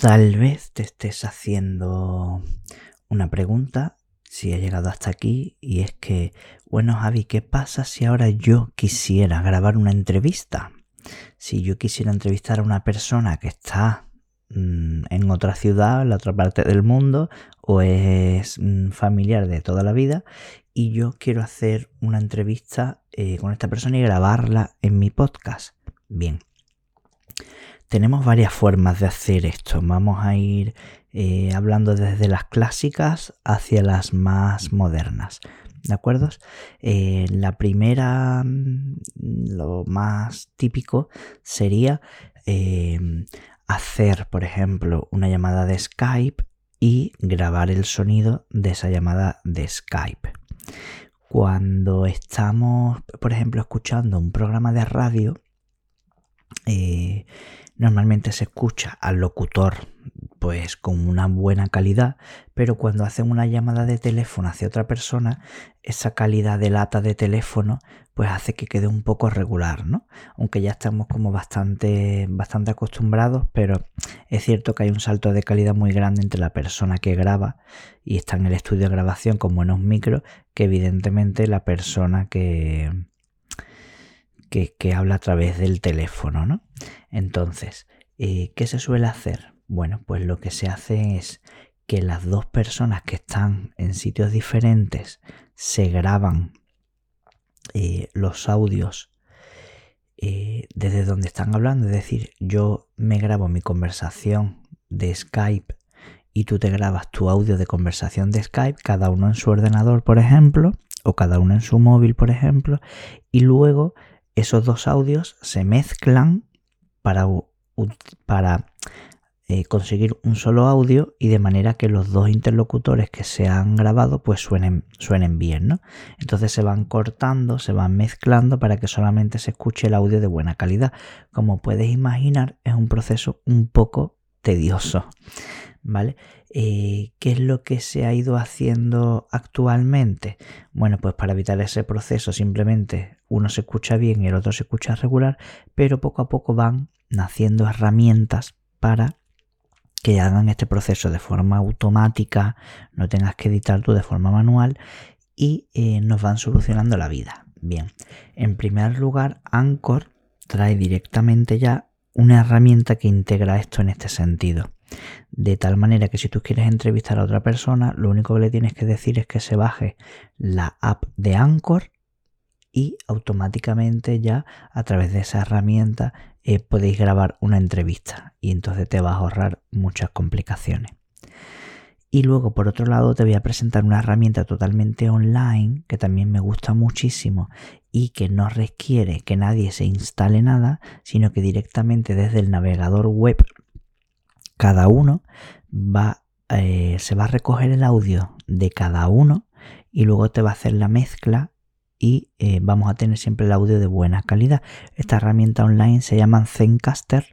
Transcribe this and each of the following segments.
Tal vez te estés haciendo una pregunta si he llegado hasta aquí y es que, bueno Javi, ¿qué pasa si ahora yo quisiera grabar una entrevista? Si yo quisiera entrevistar a una persona que está mm, en otra ciudad, en la otra parte del mundo, o es mm, familiar de toda la vida, y yo quiero hacer una entrevista eh, con esta persona y grabarla en mi podcast. Bien, tenemos varias formas de hacer esto. Vamos a ir eh, hablando desde las clásicas hacia las más modernas. ¿De acuerdo? Eh, la primera, mm, lo más típico sería eh, hacer, por ejemplo, una llamada de Skype y grabar el sonido de esa llamada de Skype. Cuando estamos, por ejemplo, escuchando un programa de radio, normalmente se escucha al locutor pues con una buena calidad, pero cuando hacen una llamada de teléfono hacia otra persona, esa calidad de lata de teléfono pues hace que quede un poco regular, ¿no? Aunque ya estamos como bastante, bastante acostumbrados, pero es cierto que hay un salto de calidad muy grande entre la persona que graba y está en el estudio de grabación con buenos micros, que evidentemente la persona que, que, habla a través del teléfono, ¿no? Entonces, eh, ¿qué se suele hacer? Bueno, pues lo que se hace es que las dos personas que están en sitios diferentes se graban eh, los audios eh, desde donde están hablando. Es decir, yo me grabo mi conversación de Skype y tú te grabas tu audio de conversación de Skype, cada uno en su ordenador, por ejemplo, o cada uno en su móvil, por ejemplo, y luego esos dos audios se mezclan para, eh, conseguir un solo audio y de manera que los dos interlocutores que se han grabado pues suenen, suenen bien, ¿no? Entonces se van cortando, se van mezclando para que solamente se escuche el audio de buena calidad. Como puedes imaginar, es un proceso un poco tedioso, ¿vale? Eh, ¿Qué es lo que se ha ido haciendo actualmente? Bueno, pues para evitar ese proceso simplemente uno se escucha bien y el otro se escucha regular, pero poco a poco van naciendo herramientas para que hagan este proceso de forma automática, no tengas que editar tú de forma manual y eh, nos van solucionando la vida. Bien, en primer lugar, Anchor trae directamente ya una herramienta que integra esto en este sentido. De tal manera que si tú quieres entrevistar a otra persona, lo único que le tienes que decir es que se baje la app de Anchor y automáticamente ya a través de esa herramienta eh, podéis grabar una entrevista y entonces te vas a ahorrar muchas complicaciones. Y luego, por otro lado, te voy a presentar una herramienta totalmente online que también me gusta muchísimo y que no requiere que nadie se instale nada, sino que directamente desde el navegador web cada uno va, eh, se va a recoger el audio de cada uno y luego te va a hacer la mezcla y eh, vamos a tener siempre el audio de buena calidad. Esta herramienta online se llama Zencaster,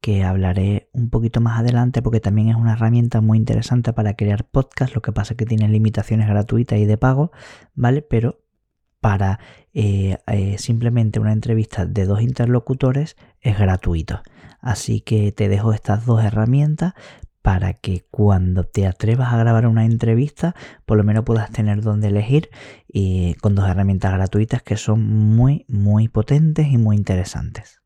que hablaré un poquito más adelante porque también es una herramienta muy interesante para crear podcast. Lo que pasa es que tiene limitaciones gratuitas y de pago, ¿vale? Pero para eh, simplemente una entrevista de dos interlocutores es gratuito. Así que te dejo estas dos herramientas para que cuando te atrevas a grabar una entrevista, por lo menos puedas tener donde elegir y con dos herramientas gratuitas que son muy, muy potentes y muy interesantes.